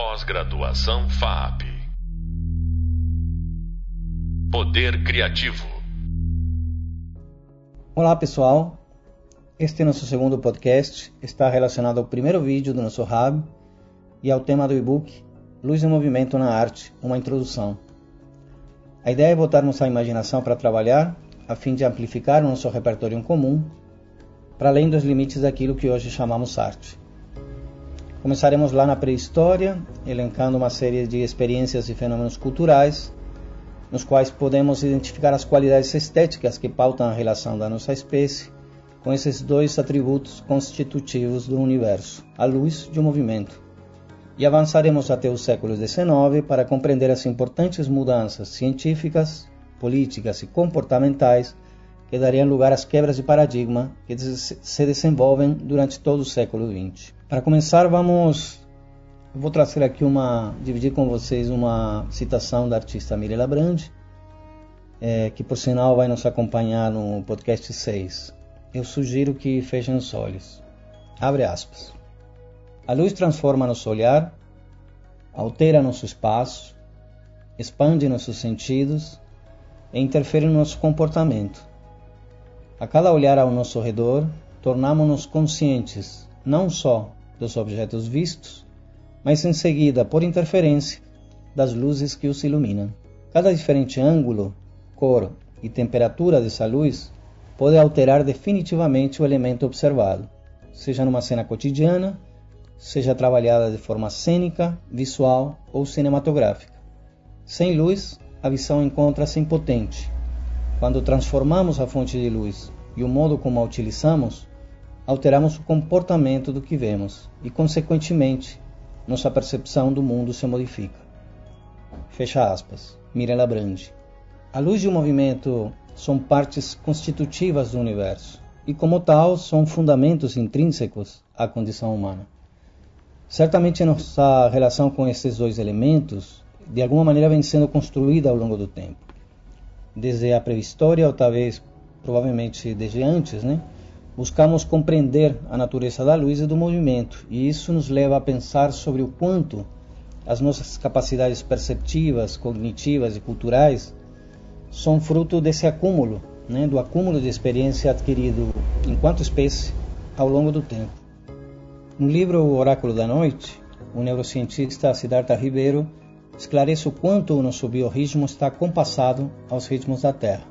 Pós-graduação FAP. Poder Criativo. Olá pessoal, este é nosso segundo podcast, está relacionado ao primeiro vídeo do nosso Hub e ao tema do e-book Luz e Movimento na Arte, uma introdução. A ideia é botarmos a imaginação para trabalhar, a fim de amplificar o nosso repertório em comum, para além dos limites daquilo que hoje chamamos arte. Começaremos lá na pré-história, elencando uma série de experiências e fenômenos culturais, nos quais podemos identificar as qualidades estéticas que pautam a relação da nossa espécie com esses dois atributos constitutivos do universo, a luz e o movimento. E avançaremos até os séculos XIX para compreender as importantes mudanças científicas, políticas e comportamentais que dariam lugar às quebras de paradigma que se desenvolvem durante todo o século XX. Para começar, vamos vou trazer aqui uma dividir com vocês uma citação da artista Mirella Brandi, é, que por sinal vai nos acompanhar no podcast 6. Eu sugiro que fechem os olhos. Abre aspas. A luz transforma nosso olhar, altera nosso espaço, expande nossos sentidos e interfere no nosso comportamento. A cada olhar ao nosso redor, tornamos-nos conscientes não só dos objetos vistos, mas em seguida, por interferência, das luzes que os iluminam. Cada diferente ângulo, cor e temperatura dessa luz pode alterar definitivamente o elemento observado, seja numa cena cotidiana, seja trabalhada de forma cênica, visual ou cinematográfica. Sem luz, a visão encontra-se impotente. Quando transformamos a fonte de luz e o modo como a utilizamos, alteramos o comportamento do que vemos e, consequentemente, nossa percepção do mundo se modifica. Fecha aspas. Mirella Brandi. A luz e o movimento são partes constitutivas do universo e, como tal, são fundamentos intrínsecos à condição humana. Certamente nossa relação com esses dois elementos, de alguma maneira, vem sendo construída ao longo do tempo. Desde a pré-história, ou talvez, provavelmente, desde antes, né? buscamos compreender a natureza da luz e do movimento, e isso nos leva a pensar sobre o quanto as nossas capacidades perceptivas, cognitivas e culturais são fruto desse acúmulo, né, do acúmulo de experiência adquirido enquanto espécie ao longo do tempo. No livro O Oráculo da Noite, o neurocientista Siddhartha Ribeiro esclarece o quanto o nosso biorritmo está compassado aos ritmos da Terra.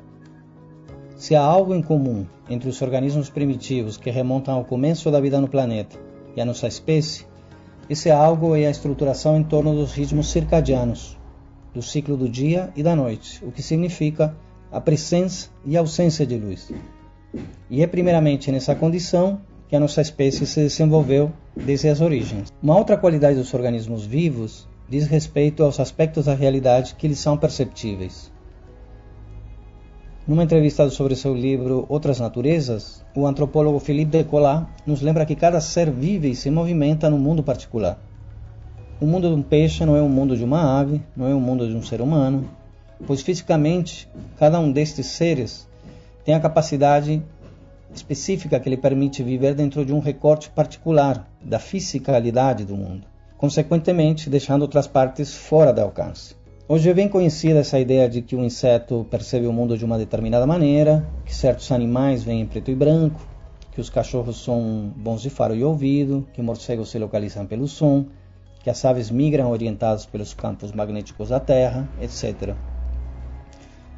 Se há algo em comum entre os organismos primitivos que remontam ao começo da vida no planeta e a nossa espécie, esse algo é a estruturação em torno dos ritmos circadianos, do ciclo do dia e da noite, o que significa a presença e ausência de luz. E é primeiramente nessa condição que a nossa espécie se desenvolveu desde as origens. Uma outra qualidade dos organismos vivos diz respeito aos aspectos da realidade que lhes são perceptíveis. Numa entrevista sobre seu livro Outras Naturezas, o antropólogo Philippe Decolat nos lembra que cada ser vive e se movimenta num mundo particular. O mundo de um peixe não é o mundo de uma ave, não é o mundo de um ser humano, pois fisicamente cada um destes seres tem a capacidade específica que lhe permite viver dentro de um recorte particular da fisicalidade do mundo, consequentemente deixando outras partes fora de alcance. Hoje é bem conhecida essa ideia de que o inseto percebe o mundo de uma determinada maneira, que certos animais vêm em preto e branco, que os cachorros são bons de faro e ouvido, que morcegos se localizam pelo som, que as aves migram orientadas pelos campos magnéticos da Terra, etc.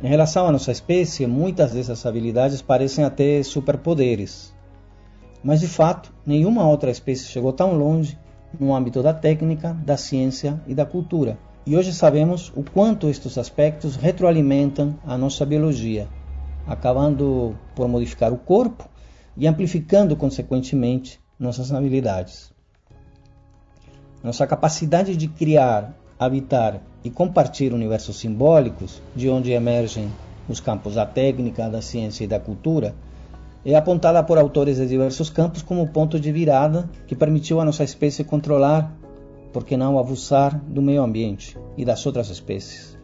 Em relação à nossa espécie, muitas dessas habilidades parecem até superpoderes. Mas de fato, nenhuma outra espécie chegou tão longe no âmbito da técnica, da ciência e da cultura e hoje sabemos o quanto estes aspectos retroalimentam a nossa biologia, acabando por modificar o corpo e amplificando consequentemente nossas habilidades. Nossa capacidade de criar, habitar e compartilhar universos simbólicos, de onde emergem os campos da técnica, da ciência e da cultura, é apontada por autores de diversos campos como ponto de virada que permitiu à nossa espécie controlar por que não abusar do meio ambiente e das outras espécies?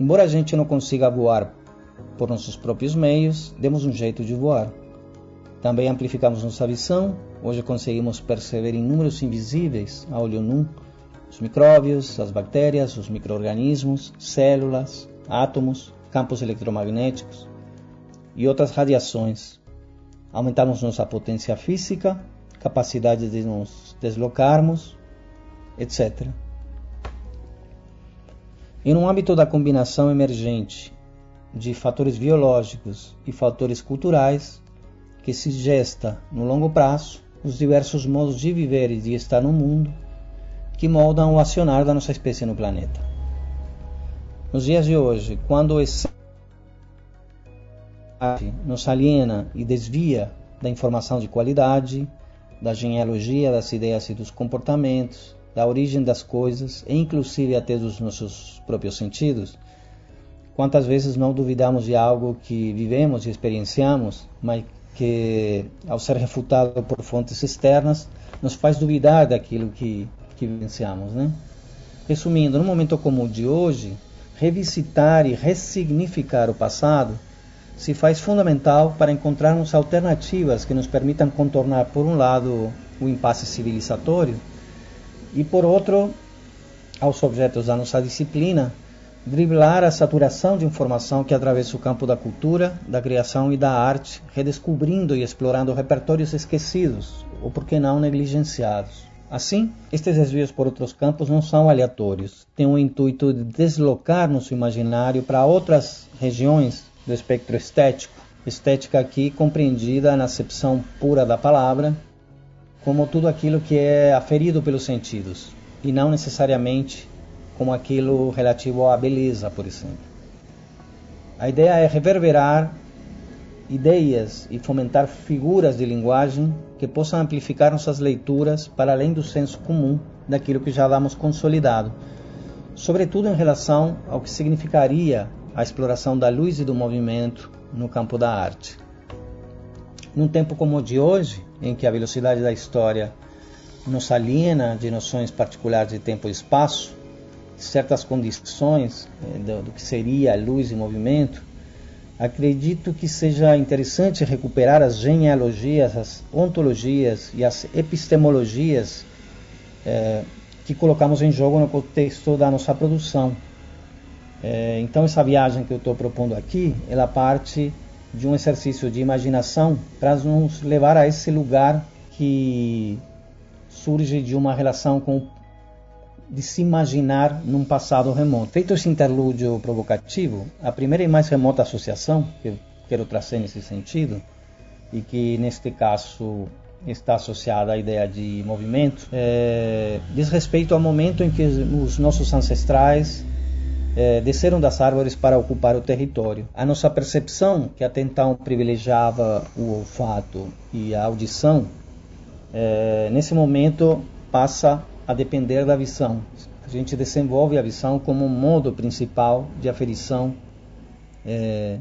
Embora a gente não consiga voar por nossos próprios meios, demos um jeito de voar. Também amplificamos nossa visão Hoje conseguimos perceber inúmeros invisíveis a olho nu, os micróbios, as bactérias, os microorganismos, células, átomos, campos eletromagnéticos e outras radiações. Aumentamos nossa potência física, capacidade de nos deslocarmos, etc. E no âmbito da combinação emergente de fatores biológicos e fatores culturais, que se gesta no longo prazo os diversos modos de viver e de estar no mundo que moldam o acionar da nossa espécie no planeta. Nos dias de hoje, quando esse nos aliena e desvia da informação de qualidade, da genealogia das ideias e dos comportamentos, da origem das coisas e inclusive até dos nossos próprios sentidos, quantas vezes não duvidamos de algo que vivemos e experienciamos, mas que, ao ser refutado por fontes externas, nos faz duvidar daquilo que, que vivenciamos. Né? Resumindo, no momento como o de hoje, revisitar e ressignificar o passado se faz fundamental para encontrarmos alternativas que nos permitam contornar, por um lado, o impasse civilizatório e, por outro, aos objetos da nossa disciplina, driblar a saturação de informação que atravessa o campo da cultura, da criação e da arte, redescobrindo e explorando repertórios esquecidos ou, por que não, negligenciados. Assim, estes desvios por outros campos não são aleatórios, têm o intuito de deslocar nosso imaginário para outras regiões do espectro estético. Estética aqui compreendida na acepção pura da palavra, como tudo aquilo que é aferido pelos sentidos, e não necessariamente como aquilo relativo à beleza, por exemplo. A ideia é reverberar ideias e fomentar figuras de linguagem que possam amplificar nossas leituras para além do senso comum daquilo que já damos consolidado, sobretudo em relação ao que significaria a exploração da luz e do movimento no campo da arte. Num tempo como o de hoje, em que a velocidade da história nos aliena de noções particulares de tempo e espaço, certas condições eh, do, que seria luz e movimento, acredito que seja interessante recuperar as genealogias, as ontologias e as epistemologias eh, que colocamos em jogo no contexto da nossa produção. Eh, então essa viagem que eu estou propondo aqui, ela parte de um exercício de imaginação para nos levar a esse lugar que surge de uma relação com de se imaginar num passado remoto. Feito esse interlúdio provocativo, a primeira e mais remota associação que eu quero trazer nesse sentido, e que neste caso está associada à ideia de movimento, é, diz respeito ao momento em que os nossos ancestrais é, desceram das árvores para ocupar o território. A nossa percepção, que até então privilegiava o olfato e a audição, é, nesse momento passa a depender da visão. A gente desenvolve a visão como um modo principal de aferição é,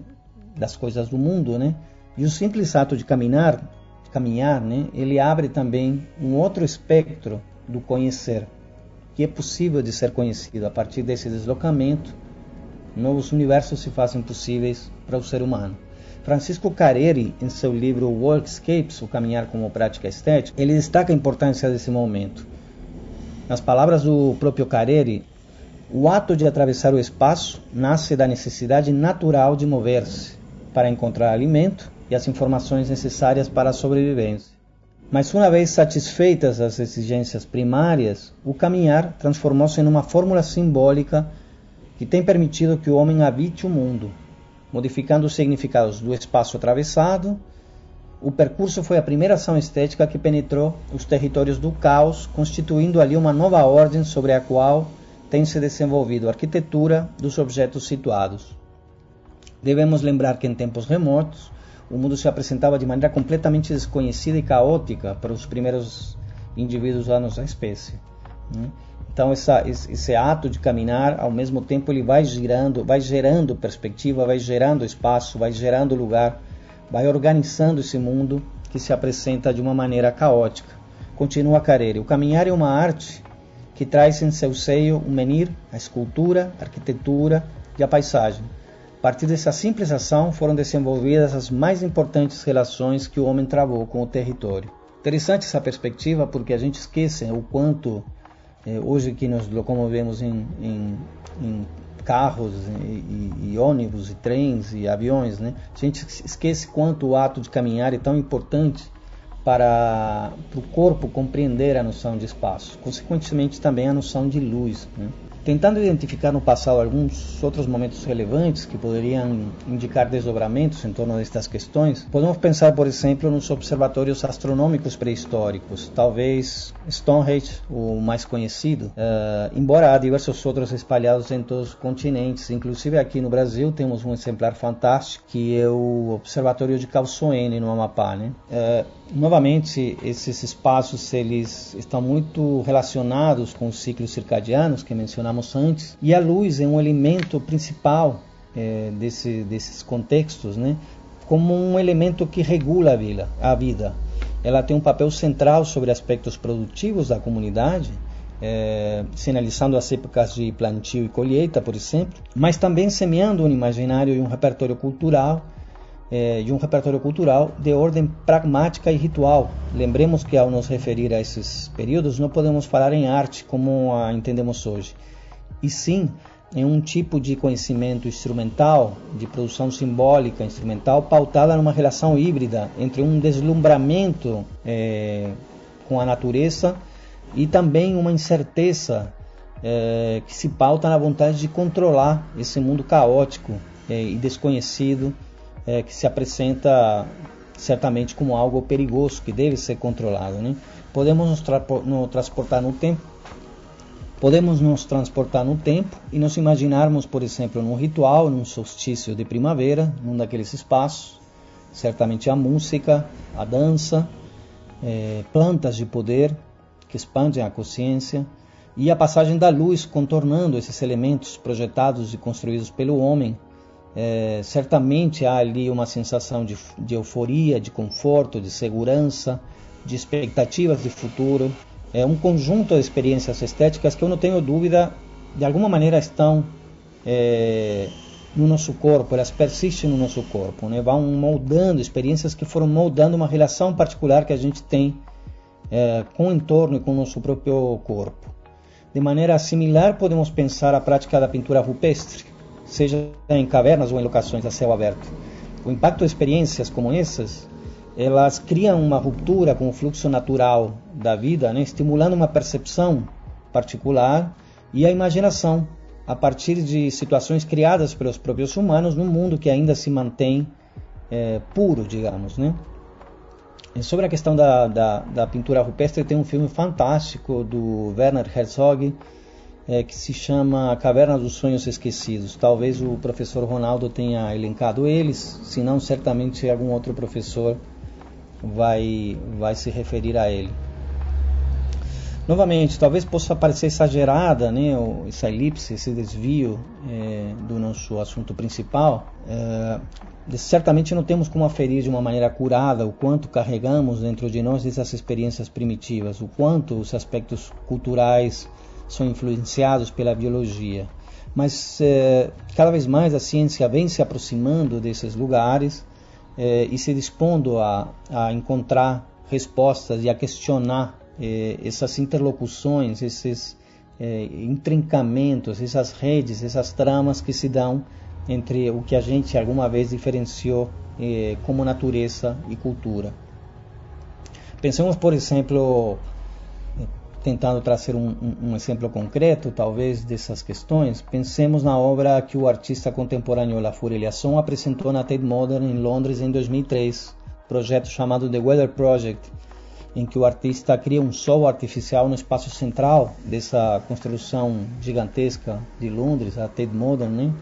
das coisas do mundo, né? E o simples ato de caminhar, de caminhar, né? Ele abre também um outro espectro do conhecer, que é possível de ser conhecido a partir desse deslocamento. Novos universos se fazem possíveis para o ser humano. Francisco Careri, em seu livro Workscapes, o caminhar como prática estética, ele destaca a importância desse momento nas palavras do próprio Careri, o ato de atravessar o espaço nasce da necessidade natural de mover-se para encontrar alimento e as informações necessárias para a sobrevivência. Mas uma vez satisfeitas as exigências primárias, o caminhar transformou-se em uma fórmula simbólica que tem permitido que o homem habite o mundo, modificando os significados do espaço atravessado o percurso foi a primeira ação estética que penetrou os territórios do caos, constituindo ali uma nova ordem sobre a qual tem se desenvolvido a arquitetura dos objetos situados. Devemos lembrar que em tempos remotos, o mundo se apresentava de maneira completamente desconhecida e caótica para os primeiros indivíduos da nossa espécie. Né? Então essa, esse ato de caminhar, ao mesmo tempo, ele vai girando, vai gerando perspectiva, vai gerando espaço, vai gerando lugar vai organizando esse mundo que se apresenta de uma maneira caótica. Continua Carere. O caminhar é uma arte que traz em seu seio o menir, a escultura, a arquitetura e a paisagem. A partir dessa simples ação foram desenvolvidas as mais importantes relações que o homem travou com o território. Interessante essa perspectiva porque a gente esquece o quanto eh, hoje que nos locomovemos em, em, em carros e, e, e, ônibus e trens e aviões, né? A gente esquece quanto o ato de caminhar é tão importante para, para o corpo compreender a noção de espaço, consequentemente também a noção de luz. Né? Tentando identificar no passado alguns outros momentos relevantes que poderiam indicar desdobramentos em torno destas questões, podemos pensar, por exemplo, nos observatórios astronômicos pré-históricos, talvez Stonehenge, o mais conhecido, uh, embora há diversos outros espalhados em todos os continentes, inclusive aqui no Brasil temos um exemplar fantástico que é o Observatório de Calçoene, no Amapá. Né? Uh, novamente, esses espaços eles estão muito relacionados com os ciclos circadianos que mencionamos antes, e a luz é um elemento principal é, desse, desses contextos, né? como um elemento que regula a vida, a vida. Ela tem um papel central sobre aspectos produtivos da comunidade, é, sinalizando as épocas de plantio e colheita, por exemplo, mas também semeando um imaginário e um repertório cultural é, de um repertório cultural de ordem pragmática e ritual. Lembremos que ao nos referir a esses períodos não podemos falar em arte como a entendemos hoje e sim em um tipo de conhecimento instrumental, de produção simbólica instrumental, pautada numa relação híbrida entre um deslumbramento é, com a natureza e também uma incerteza é, que se pauta na vontade de controlar esse mundo caótico é, e desconhecido é, que se apresenta certamente como algo perigoso que deve ser controlado. Né? Podemos nos, tra nos transportar no tempo Podemos nos transportar no tempo e nos imaginarmos, por exemplo, num ritual, num solstício de primavera, num daqueles espaços. Certamente a música, a dança, é, plantas de poder que expandem a consciência e a passagem da luz contornando esses elementos projetados e construídos pelo homem. É, certamente há ali uma sensação de, de euforia, de conforto, de segurança, de expectativas de futuro é um conjunto de experiências estéticas que eu não tenho dúvida, de alguma maneira estão é, no nosso corpo, elas persistem no nosso corpo, né? vão moldando experiências que foram moldando uma relação particular que a gente tem é, com o entorno e com o nosso próprio corpo. De maneira similar, podemos pensar a prática da pintura rupestre, seja em cavernas ou em locações a céu aberto. O impacto de experiências como essas elas criam uma ruptura com o fluxo natural da vida, né, estimulando uma percepção particular e a imaginação a partir de situações criadas pelos próprios humanos num mundo que ainda se mantém é, puro, digamos, né? E sobre a questão da, da, da, pintura rupestre, tem um filme fantástico do Werner Herzog é, que se chama Caverna dos Sonhos Esquecidos. Talvez o professor Ronaldo tenha elencado eles, se não, certamente algum outro professor vai, vai se referir a ele. Novamente, talvez possa parecer exagerada né, essa elipse, esse desvio é, do nosso assunto principal. É, certamente não temos como aferir de uma maneira curada o quanto carregamos dentro de nós dessas experiências primitivas, o quanto os aspectos culturais são influenciados pela biologia. Mas é, cada vez mais a ciência vem se aproximando desses lugares eh, e se dispondo a, a encontrar respostas e a questionar eh, essas interlocuções, esses intrincamentos, essas redes, essas tramas que se dão entre o que a gente alguma vez diferenciou como natureza e cultura. Pensemos, por exemplo, tentando trazer um, um, um, exemplo concreto, talvez, dessas questões, pensemos na obra que o artista contemporâneo Lafur Eliasson apresentou na Tate Modern em Londres em 2003, projeto chamado The Weather Project, em que o artista cria um sol artificial no espaço central dessa construção gigantesca de Londres, a Tate Modern, né?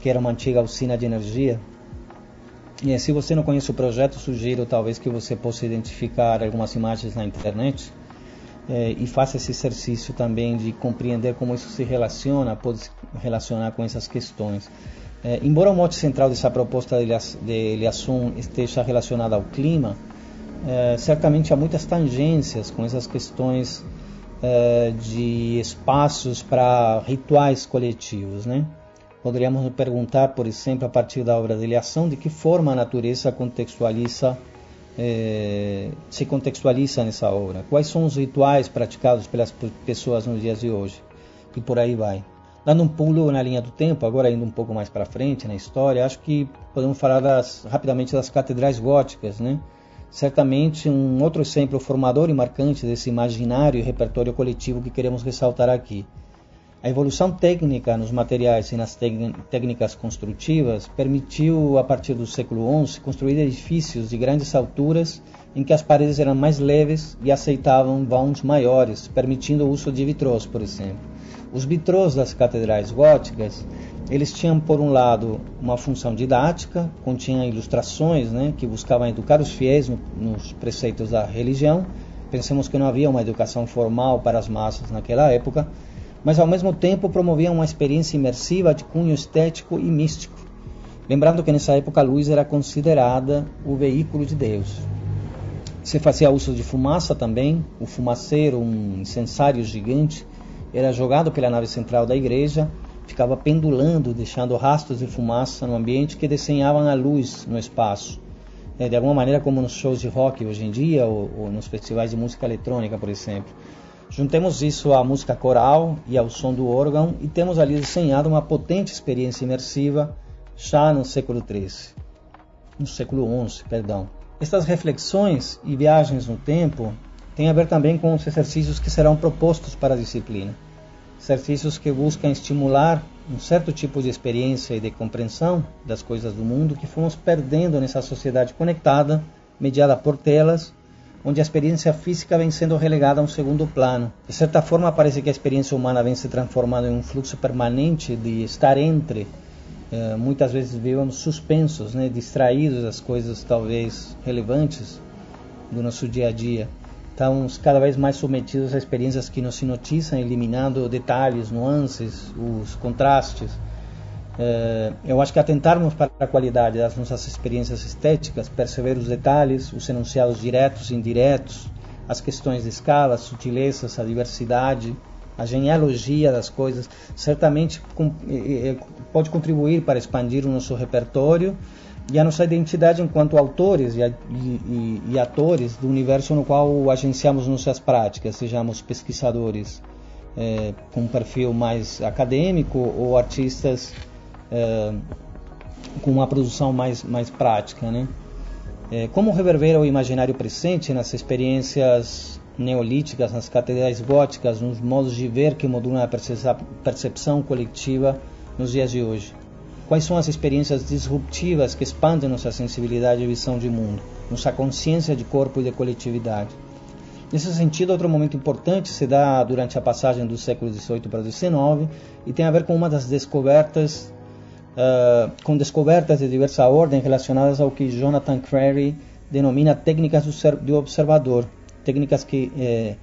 que era uma antiga usina de energia. E se você não conhece o projeto, sugiro talvez que você possa identificar algumas imagens na internet é, e faça esse exercício também de compreender como isso se relaciona, pode se relacionar com essas questões. É, embora o mote central dessa proposta de Eliasson esteja relacionada ao clima, é, certamente há muitas tangências com essas questões de espaços para rituais coletivos, né? Poderíamos perguntar, por exemplo, a partir da obra de Eliasson, de que forma a natureza contextualiza é, se contextualiza nessa obra? Quais são os rituais praticados pelas pessoas nos dias de hoje? E por aí vai. Dando um pulo na linha do tempo, agora indo um pouco mais para frente na história, acho que podemos falar das, rapidamente das catedrais góticas, né? Certamente um outro exemplo formador e marcante desse imaginário e repertório coletivo que queremos ressaltar aqui. A evolução técnica nos materiais e nas técnicas construtivas permitiu, a partir do século XI, construir edifícios de grandes alturas em que as paredes eram mais leves e aceitavam vãos maiores, permitindo o uso de vitrôs, por exemplo. Os vitrôs das catedrais góticas, eles tinham por um lado uma função didática, continham ilustrações, né, que buscavam educar os fiéis no, nos preceitos da religião. Pensemos que não havia uma educação formal para as massas naquela época, mas ao mesmo tempo promoviam uma experiência imersiva de cunho estético e místico. Lembrando que nessa época a luz era considerada o veículo de Deus. Se fazia uso de fumaça também, o fumaceiro, um incensário gigante, era jogado pela nave central da igreja, ficava pendulando, deixando rastros de fumaça no ambiente que desenhavam a luz no espaço. É, de alguma maneira, como nos shows de rock hoje em dia, ou, ou nos festivais de música eletrônica, por exemplo. Juntemos isso à música coral e ao som do órgão e temos ali desenhado uma potente experiência imersiva já no século XIII, no século XI, perdão. Estas reflexões e viagens no tempo têm a ver também com os exercícios que serão propostos para a disciplina. Exercícios que buscam estimular um certo tipo de experiência e de compreensão das coisas do mundo que fomos perdendo nessa sociedade conectada, mediada por telas onde a experiência física vem sendo relegada a um segundo plano. De certa forma, parece que a experiência humana vem se transformando em um fluxo permanente de estar entre. Eh, muitas vezes vivemos suspensos, né, distraídos das coisas talvez relevantes do nosso dia a dia. Estamos cada vez mais submetidos a experiências que nos hipnotizam, eliminando detalhes, nuances, os contrastes. É, eu acho que atentarmos para a qualidade das nossas experiências estéticas, perceber os detalhes, os enunciados diretos e indiretos, as questões de escala, as sutilezas, a diversidade, a genealogia das coisas, certamente pode contribuir para expandir o nosso repertório e a nossa identidade enquanto autores e, e, e atores do universo no qual agenciamos nossas práticas, sejamos pesquisadores é, com um perfil mais acadêmico ou artistas é, com uma produção mais, mais prática. Né? É, como reverber o imaginário presente nas experiências neolíticas, nas catedrais góticas, nos modos de ver que modulam a percepção coletiva nos dias de hoje? Quais são as experiências disruptivas que expandem nossa sensibilidade e visão de mundo, nossa consciência de corpo e de coletividade? Nesse sentido, outro momento importante se dá durante a passagem do século XVIII para o XIX e tem a ver com uma das descobertas uh, com descobertas de diversa ordem relacionadas ao que Jonathan Crary denomina técnicas do observador, técnicas que eh,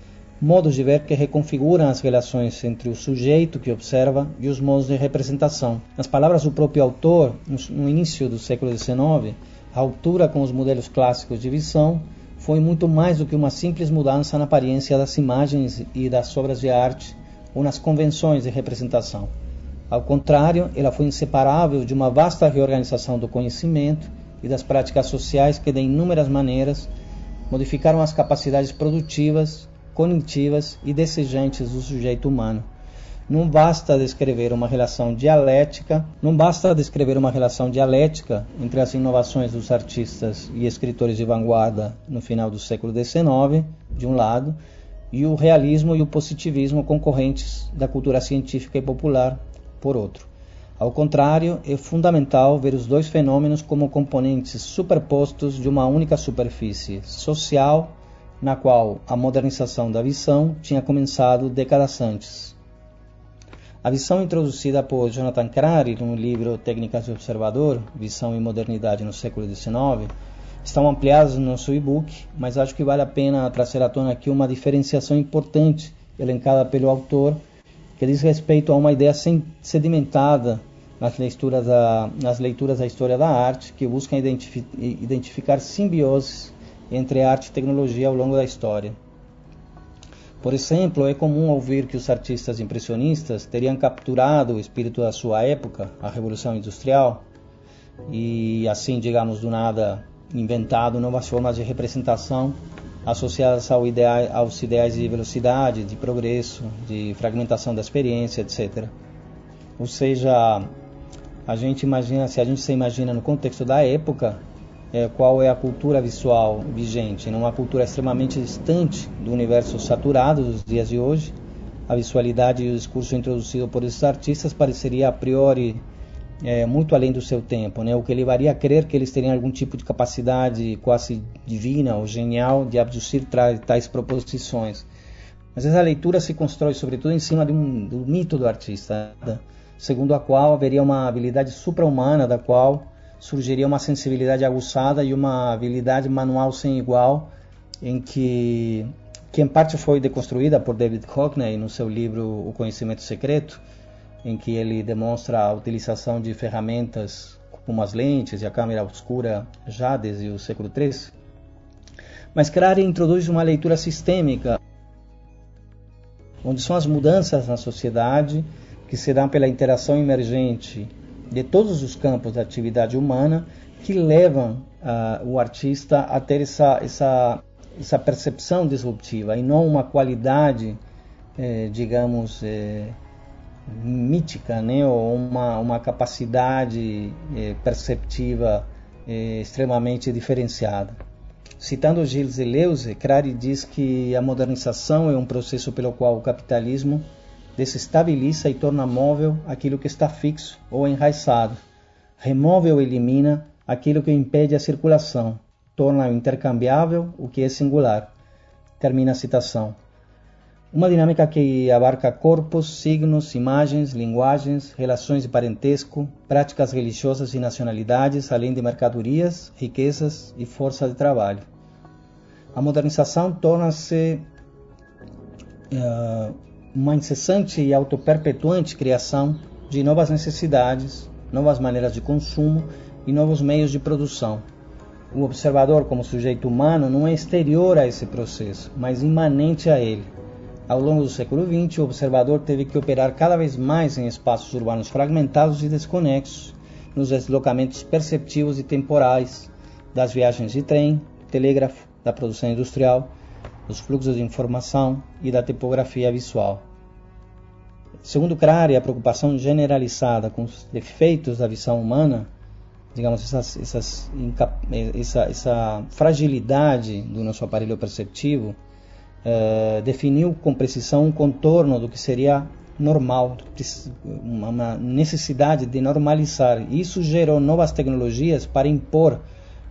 modos de ver que reconfiguram as relações entre o sujeito que observa e os modos de representação. Nas palavras do próprio autor, no início do século XIX, a altura com os modelos clássicos de visão foi muito mais do que uma simples mudança na aparência das imagens e das obras de arte ou nas convenções de representação. Ao contrário, ela foi inseparável de uma vasta reorganização do conhecimento e das práticas sociais que, de inúmeras maneiras, modificaram as capacidades produtivas, cognitivas e desejantes do sujeito humano. Não basta descrever uma relação dialética, não basta descrever uma relação dialética entre as inovações dos artistas e escritores de vanguarda no final do século XIX, de um lado, e o realismo e o positivismo concorrentes da cultura científica e popular, por outro. Ao contrário, é fundamental ver os dois fenômenos como componentes superpostos de uma única superfície social, na qual a modernização da visão tinha começado décadas antes. A visão introduzida por Jonathan Crary no livro Técnicas de Observador, Visão e Modernidade no século XIX, estão ampliadas no nosso e-book, mas acho que vale a pena trazer à tona aqui uma diferenciação importante elencada pelo autor que diz respeito a uma ideia sedimentada nas leituras da, nas leituras da história da arte, que buscam identifi identificar simbioses entre arte e tecnologia ao longo da história. Por exemplo, é comum ouvir que os artistas impressionistas teriam capturado o espírito da sua época, a Revolução Industrial, e assim, digamos, do nada inventado novas formas de representação associadas ao aos ideais de velocidade, de progresso, de fragmentação da experiência, etc. Ou seja, a gente imagina, se a gente se imagina no contexto da época, é, qual é a cultura visual vigente, numa cultura extremamente distante do universo saturado dos dias de hoje, a visualidade e o discurso introduzido por esses artistas pareceria a priori é, muito além do seu tempo, né? o que levaria a crer que eles teriam algum tipo de capacidade quase divina ou genial de abduzir tais proposições. Mas essa leitura se constrói sobretudo em cima um, do mito do artista, né? segundo a qual haveria uma habilidade supra-humana da qual surgiria uma sensibilidade aguçada e uma habilidade manual sem igual, em que, que em parte foi deconstruída por David Hockney no seu livro O Conhecimento Secreto, em que ele demonstra a utilização de ferramentas como as lentes e a câmera obscura já desde o século III. Mas Crare introduz uma leitura sistêmica, onde são as mudanças na sociedade que se dão pela interação emergente de todos os campos da atividade humana que levam uh, o artista a ter essa, essa, essa percepção disruptiva e não uma qualidade, eh, digamos, eh, mítica, né, ou uma, uma capacidade eh, perceptiva eh, extremamente diferenciada. Citando Gilles Deleuze, Crary diz que a modernização é um processo pelo qual o capitalismo desestabiliza e torna móvel aquilo que está fixo ou enraizado, remove ou elimina aquilo que impede a circulação, torna intercambiável o que é singular. Termina a citação. Uma dinâmica que abarca corpos, signos, imagens, linguagens, relações de parentesco, práticas religiosas e nacionalidades, além de mercadorias, riquezas e força de trabalho. A modernização torna-se uh, uma incessante e autoperpetuante criação de novas necessidades, novas maneiras de consumo e novos meios de produção. O observador, como sujeito humano, não é exterior a esse processo, mas imanente a ele ao longo do século XX, o observador teve que operar cada vez mais em espaços urbanos fragmentados e desconexos, nos deslocamentos perceptivos e temporais das viagens de trem, telégrafo, da produção industrial, dos fluxos de informação e da tipografia visual. Segundo Crary, a preocupação generalizada com os defeitos da visão humana, digamos, essas, essas, essa, essa fragilidade do nosso aparelho perceptivo, uh, definiu com precisão um contorno do que seria normal, uma necessidade de normalizar. Isso gerou novas tecnologias para impor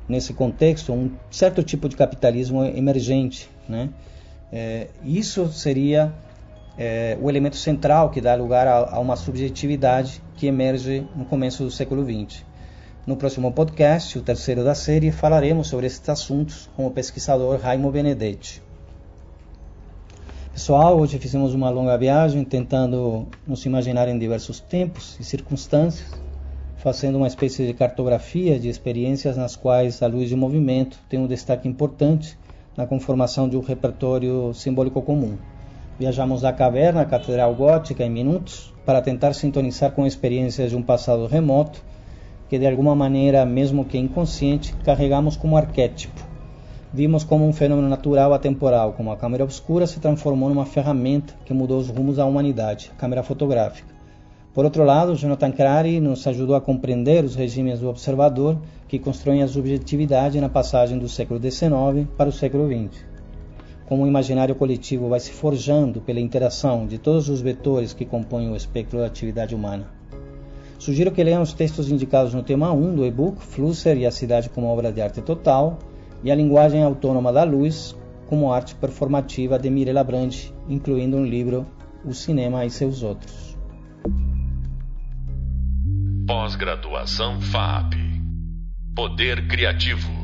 nesse contexto um certo tipo de capitalismo emergente, né? É, isso seria é, o elemento central que dá lugar a, a, uma subjetividade que emerge no começo do século XX. No próximo podcast, o terceiro da série, falaremos sobre esses assuntos com o pesquisador Raimo Benedetti. Pessoal, hoje fizemos uma longa viagem tentando nos imaginar em diversos tempos e circunstâncias, fazendo uma espécie de cartografia de experiências nas quais a luz de movimento tem um destaque importante na conformação de um repertório simbólico comum. Viajamos da caverna à Catedral Gótica em minutos para tentar sintonizar com experiências de um passado remoto que, de alguma maneira, mesmo que inconsciente, carregamos como arquétipo vimos como um fenômeno natural atemporal, como a câmera obscura se transformou numa ferramenta que mudou os rumos da humanidade, a câmera fotográfica. Por outro lado, Jonathan Crary nos ajudou a compreender os regimes do observador que constroem a subjetividade na passagem do século XIX para o século XX. Como o imaginário coletivo vai se forjando pela interação de todos os vetores que compõem o espectro da atividade humana. Sugiro que leiam os textos indicados no tema 1 do e-book Flusser e a Cidade como Obra de Arte Total, e a linguagem autônoma da luz como arte performativa de Mirella Brandi, incluindo um livro O Cinema e seus outros. Pós-graduação FAP Poder Criativo